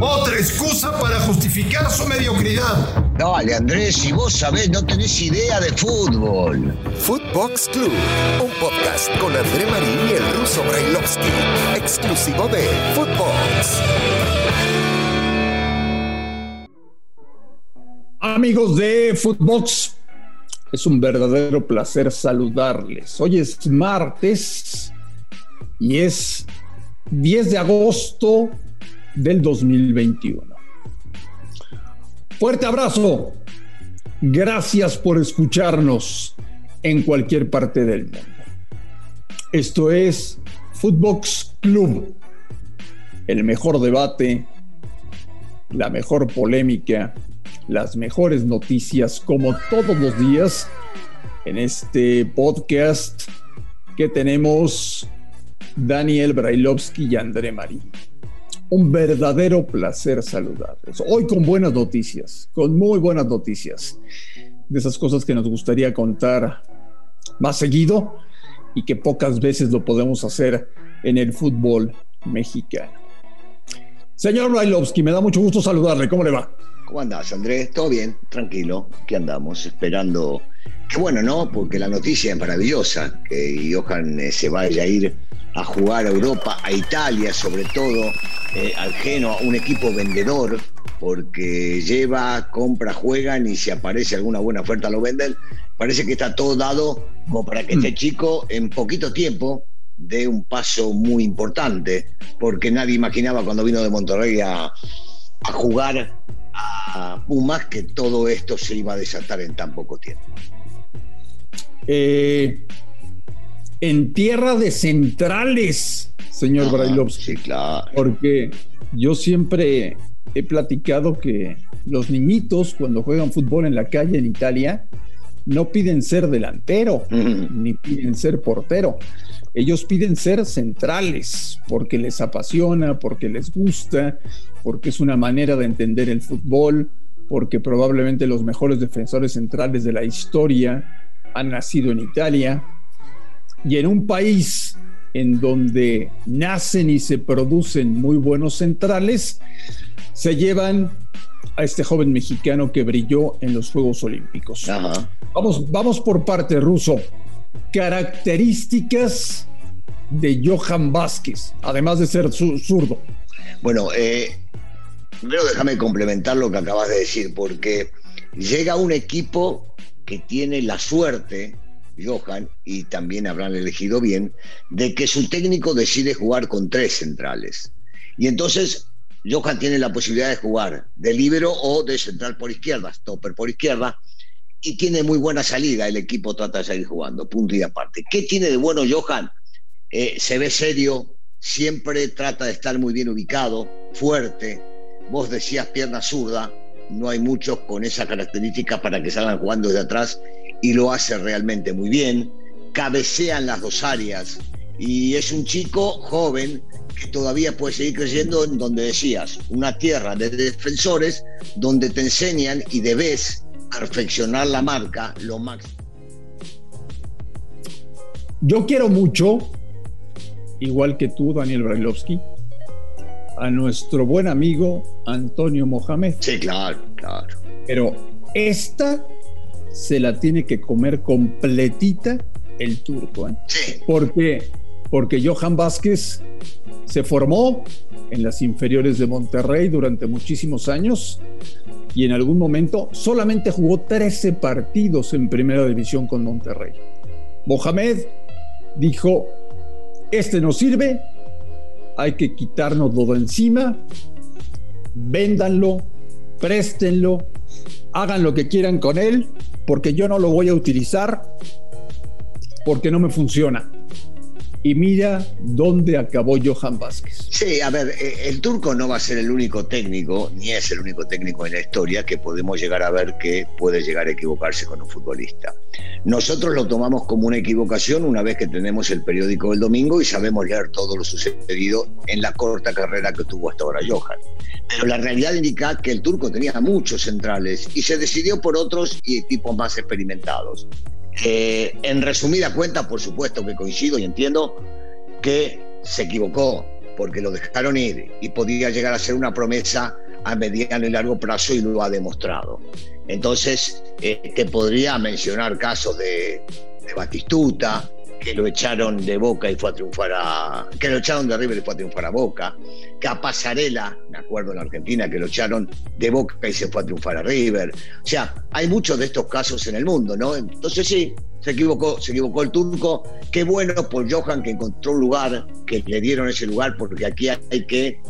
Otra excusa para justificar su mediocridad. Dale, Andrés, si vos sabés, no tenés idea de fútbol. Footbox Club, un podcast con André Marín y el ruso Brailovsky, exclusivo de Footbox. Amigos de Footbox, es un verdadero placer saludarles. Hoy es martes y es 10 de agosto del 2021. Fuerte abrazo. Gracias por escucharnos en cualquier parte del mundo. Esto es Footbox Club, el mejor debate, la mejor polémica, las mejores noticias como todos los días en este podcast que tenemos Daniel Brailovsky y André Marín. Un verdadero placer saludarles. Hoy con buenas noticias, con muy buenas noticias. De esas cosas que nos gustaría contar más seguido y que pocas veces lo podemos hacer en el fútbol mexicano. Señor Brailovsky, me da mucho gusto saludarle. ¿Cómo le va? ¿Cómo andás, Andrés? ¿Todo bien? Tranquilo. ¿Qué andamos? Esperando. Qué bueno, ¿no? Porque la noticia es maravillosa. Que Johan eh, se vaya a ir a jugar a Europa, a Italia sobre todo, eh, al Genoa, un equipo vendedor, porque lleva, compra, juegan y si aparece alguna buena oferta lo venden. Parece que está todo dado como para que este mm. chico en poquito tiempo dé un paso muy importante, porque nadie imaginaba cuando vino de Monterrey a, a jugar a Pumas que todo esto se iba a desatar en tan poco tiempo. Eh, en tierra de centrales, señor Brailovsky. Sí, claro. Porque yo siempre he platicado que los niñitos cuando juegan fútbol en la calle en Italia no piden ser delantero ni piden ser portero. Ellos piden ser centrales porque les apasiona, porque les gusta, porque es una manera de entender el fútbol, porque probablemente los mejores defensores centrales de la historia han nacido en Italia y en un país en donde nacen y se producen muy buenos centrales, se llevan a este joven mexicano que brilló en los Juegos Olímpicos. Vamos, vamos por parte, Ruso. Características de Johan Vázquez, además de ser zurdo. Bueno, eh, primero déjame complementar lo que acabas de decir, porque llega un equipo que tiene la suerte Johan, y también habrán elegido bien, de que su técnico decide jugar con tres centrales. Y entonces Johan tiene la posibilidad de jugar de libero o de central por izquierda, stopper por izquierda, y tiene muy buena salida. El equipo trata de seguir jugando, punto y aparte. ¿Qué tiene de bueno Johan? Eh, se ve serio, siempre trata de estar muy bien ubicado, fuerte. Vos decías pierna zurda, no hay muchos con esa característica para que salgan jugando desde atrás y lo hace realmente muy bien. Cabecean las dos áreas y es un chico joven que todavía puede seguir creciendo en donde decías, una tierra de defensores donde te enseñan y debes perfeccionar la marca lo máximo. Yo quiero mucho, igual que tú, Daniel Brailovsky, a nuestro buen amigo Antonio Mohamed. Sí, claro, claro. Pero esta se la tiene que comer completita el turco. ¿eh? Sí. Porque, porque Johan Vázquez se formó en las inferiores de Monterrey durante muchísimos años y en algún momento solamente jugó 13 partidos en primera división con Monterrey. Mohamed dijo, este no sirve, hay que quitárnoslo de encima, véndanlo, préstenlo, hagan lo que quieran con él, porque yo no lo voy a utilizar porque no me funciona. Y mira dónde acabó Johan Vázquez. Sí, a ver, eh, el turco no va a ser el único técnico, ni es el único técnico en la historia que podemos llegar a ver que puede llegar a equivocarse con un futbolista. Nosotros lo tomamos como una equivocación una vez que tenemos el periódico del domingo y sabemos leer todo lo sucedido en la corta carrera que tuvo hasta ahora Johan. Pero la realidad indica que el turco tenía muchos centrales y se decidió por otros y equipos más experimentados. Eh, en resumida cuenta, por supuesto que coincido y entiendo que se equivocó porque lo dejaron ir y podía llegar a ser una promesa a mediano y largo plazo y lo ha demostrado. Entonces, eh, te podría mencionar casos de, de Batistuta, que lo echaron de Boca y fue a triunfar a. que lo echaron de River y fue a triunfar a Boca, que a Pasarela, me acuerdo en Argentina, que lo echaron de Boca y se fue a triunfar a River. O sea, hay muchos de estos casos en el mundo, ¿no? Entonces sí, se equivocó, se equivocó el turco. Qué bueno por Johan que encontró un lugar, que le dieron ese lugar, porque aquí hay que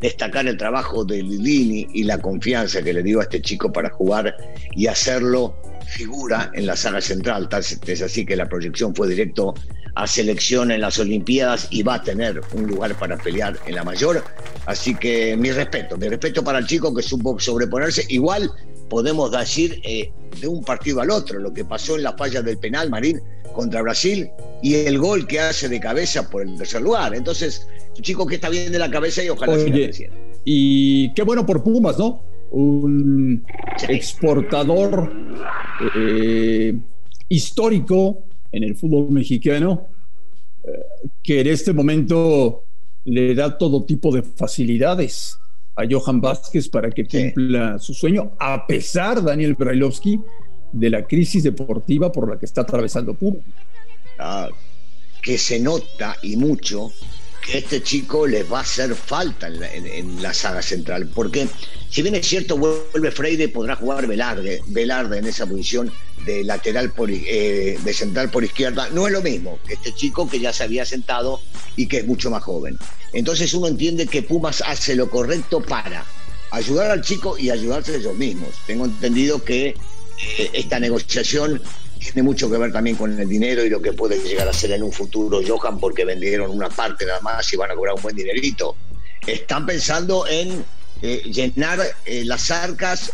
destacar el trabajo de Lilini y la confianza que le dio a este chico para jugar y hacerlo figura en la sala central. Es así que la proyección fue directo a selección en las Olimpiadas y va a tener un lugar para pelear en la mayor. Así que mi respeto, mi respeto para el chico que supo sobreponerse. Igual podemos decir eh, de un partido al otro lo que pasó en la falla del penal, Marín, contra Brasil y el gol que hace de cabeza por el tercer lugar. Entonces, un chico que está bien de la cabeza y ojalá Oye, Y qué bueno por Pumas, ¿no? Un exportador eh, histórico en el fútbol mexicano eh, que en este momento le da todo tipo de facilidades a Johan Vázquez para que cumpla su sueño, a pesar, Daniel Brailovsky, de la crisis deportiva por la que está atravesando Pumas. Ah, que se nota y mucho que este chico les va a hacer falta en la, saga central, porque si bien es cierto, vuelve Freire, podrá jugar Velarde, Velarde en esa posición de lateral por, eh, de central por izquierda, no es lo mismo que este chico que ya se había sentado y que es mucho más joven. Entonces uno entiende que Pumas hace lo correcto para ayudar al chico y ayudarse ellos mismos. Tengo entendido que eh, esta negociación tiene mucho que ver también con el dinero y lo que puede llegar a ser en un futuro Johan porque vendieron una parte nada más y van a cobrar un buen dinerito. Están pensando en eh, llenar eh, las arcas,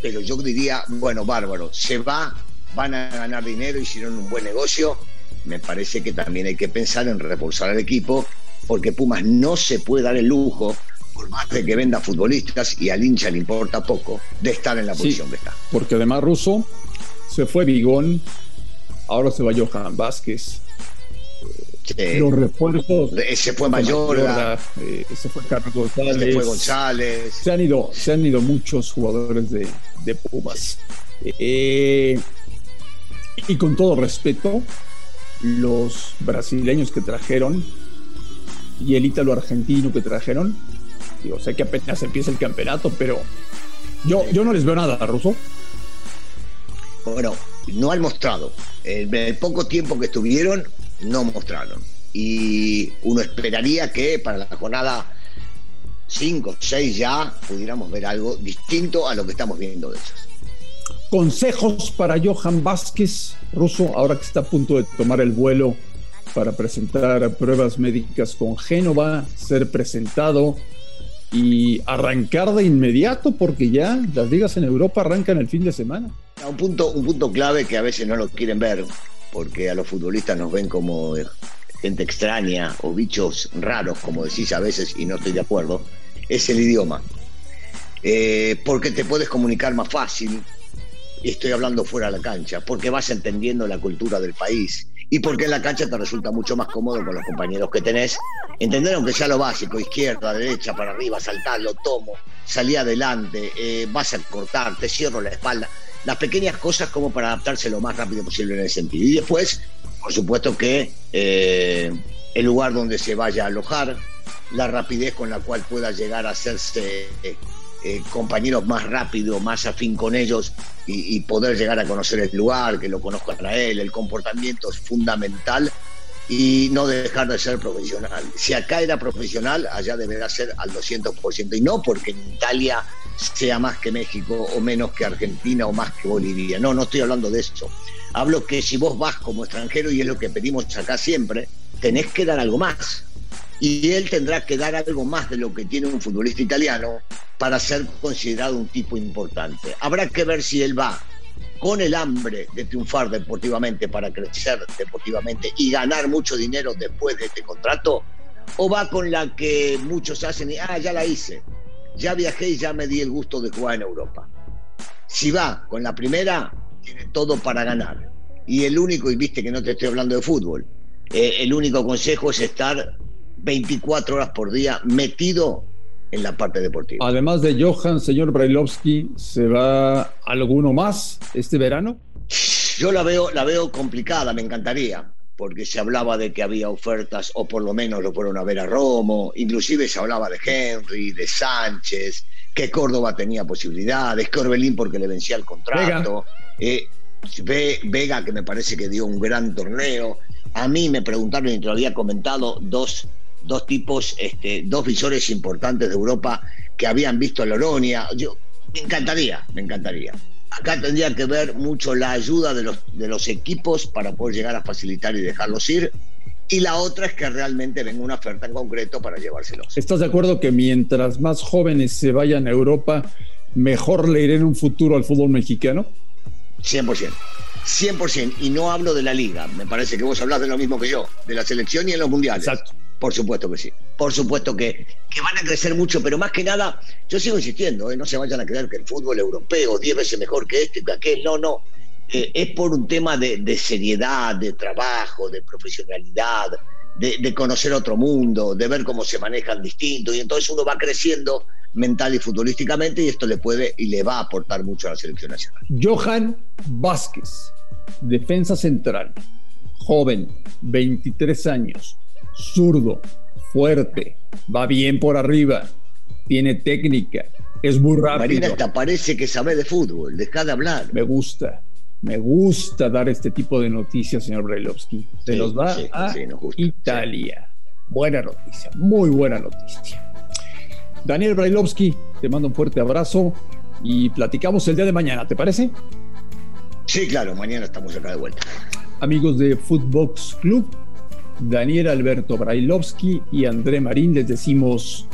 pero yo diría, bueno, bárbaro, se va, van a ganar dinero, hicieron un buen negocio. Me parece que también hay que pensar en reforzar el equipo porque Pumas no se puede dar el lujo por más de que venda futbolistas y al hincha le importa poco de estar en la posición que está. Porque además Russo se fue Bigón, ahora se va Johan Vázquez. Los refuerzos. Se fue Mayorga. Eh, se fue Carlos González. Se fue González. Se han ido, se han ido muchos jugadores de, de Pumas. Eh, y con todo respeto, los brasileños que trajeron y el ítalo argentino que trajeron, digo, sé que apenas empieza el campeonato, pero yo, yo no les veo nada, Ruso. Bueno, no han mostrado. En el poco tiempo que estuvieron, no mostraron. Y uno esperaría que para la jornada 5, 6 ya pudiéramos ver algo distinto a lo que estamos viendo de ellos. Consejos para Johan Vázquez, ruso, ahora que está a punto de tomar el vuelo para presentar pruebas médicas con Génova, ser presentado y arrancar de inmediato porque ya las ligas en Europa arrancan el fin de semana. Un punto, un punto clave que a veces no lo quieren ver, porque a los futbolistas nos ven como gente extraña o bichos raros, como decís a veces, y no estoy de acuerdo, es el idioma. Eh, porque te puedes comunicar más fácil, estoy hablando fuera de la cancha, porque vas entendiendo la cultura del país y porque en la cancha te resulta mucho más cómodo con los compañeros que tenés. Entender aunque sea lo básico, izquierda, derecha, para arriba, saltar, lo tomo, salí adelante, eh, vas a cortar, te cierro la espalda. Las pequeñas cosas como para adaptarse lo más rápido posible en ese sentido. Y después, por supuesto que eh, el lugar donde se vaya a alojar, la rapidez con la cual pueda llegar a hacerse eh, compañeros más rápido, más afín con ellos y, poder llegar a conocer el lugar, que lo conozcan a él, el comportamiento es fundamental y no dejar de ser profesional. Si acá era profesional, allá deberá ser al 200%. Y no porque en Italia sea más que México o menos que Argentina o más que Bolivia. No, no estoy hablando de eso. Hablo que si vos vas como extranjero, y es lo que pedimos acá siempre, tenés que dar algo más y él tendrá que dar algo más de lo que tiene un futbolista italiano para ser considerado un tipo importante. Habrá que ver si él va con el hambre de triunfar deportivamente para crecer deportivamente y ganar mucho dinero después de este contrato, o va con la que muchos hacen y, ah, ya la hice, ya viajé y ya me di el gusto de jugar en Europa. Si va con la primera, tiene todo para ganar. Y el único, y viste que no te estoy hablando de fútbol, eh, el único consejo es estar 24 horas por día metido en la parte deportiva. Además de Johan, señor Brailovsky, ¿se va alguno más este verano? Yo la veo, la veo complicada, me encantaría, porque se hablaba de que había ofertas, o por lo menos lo fueron a ver a Romo, inclusive se hablaba de Henry, de Sánchez, que Córdoba tenía posibilidades, que Orbelín porque le vencía el contrato, Vega. Eh, Vega que me parece que dio un gran torneo. A mí me preguntaron y te lo había comentado dos dos tipos, este, dos visores importantes de Europa que habían visto la Oronia. Yo, me encantaría, me encantaría. Acá tendría que ver mucho la ayuda de los, de los equipos para poder llegar a facilitar y dejarlos ir. Y la otra es que realmente venga una oferta en concreto para llevárselos. ¿Estás de acuerdo que mientras más jóvenes se vayan a Europa, mejor le iré en un futuro al fútbol mexicano? 100%. 100%. Y no hablo de la liga. Me parece que vos hablas de lo mismo que yo, de la selección y en los mundiales. Exacto. Por supuesto que sí. Por supuesto que, que van a crecer mucho, pero más que nada, yo sigo insistiendo, ¿eh? no se vayan a creer que el fútbol europeo es 10 veces mejor que este, que aquel. No, no. Eh, es por un tema de, de, seriedad, de trabajo, de profesionalidad, de, de, conocer otro mundo, de ver cómo se manejan distintos. Y entonces uno va creciendo mental y futbolísticamente y esto le puede y le va a aportar mucho a la selección nacional. Johan Vázquez, defensa central, joven, 23 años zurdo, fuerte, va bien por arriba, tiene técnica, es muy rápido. Marina, hasta parece que sabe de fútbol, deja de hablar. Me gusta, me gusta dar este tipo de noticias, señor Brailovsky. Se los va sí, a sí, Italia. Buena noticia, muy buena noticia. Daniel Brailovsky, te mando un fuerte abrazo y platicamos el día de mañana, ¿te parece? Sí, claro, mañana estamos acá de vuelta. Amigos de Footbox Club, Daniel Alberto Brailovsky y André Marín les decimos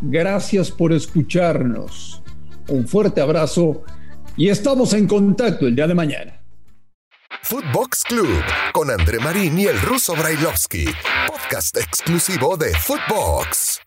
gracias por escucharnos. Un fuerte abrazo y estamos en contacto el día de mañana. Footbox Club con André Marín y el ruso Brailovsky, podcast exclusivo de Footbox.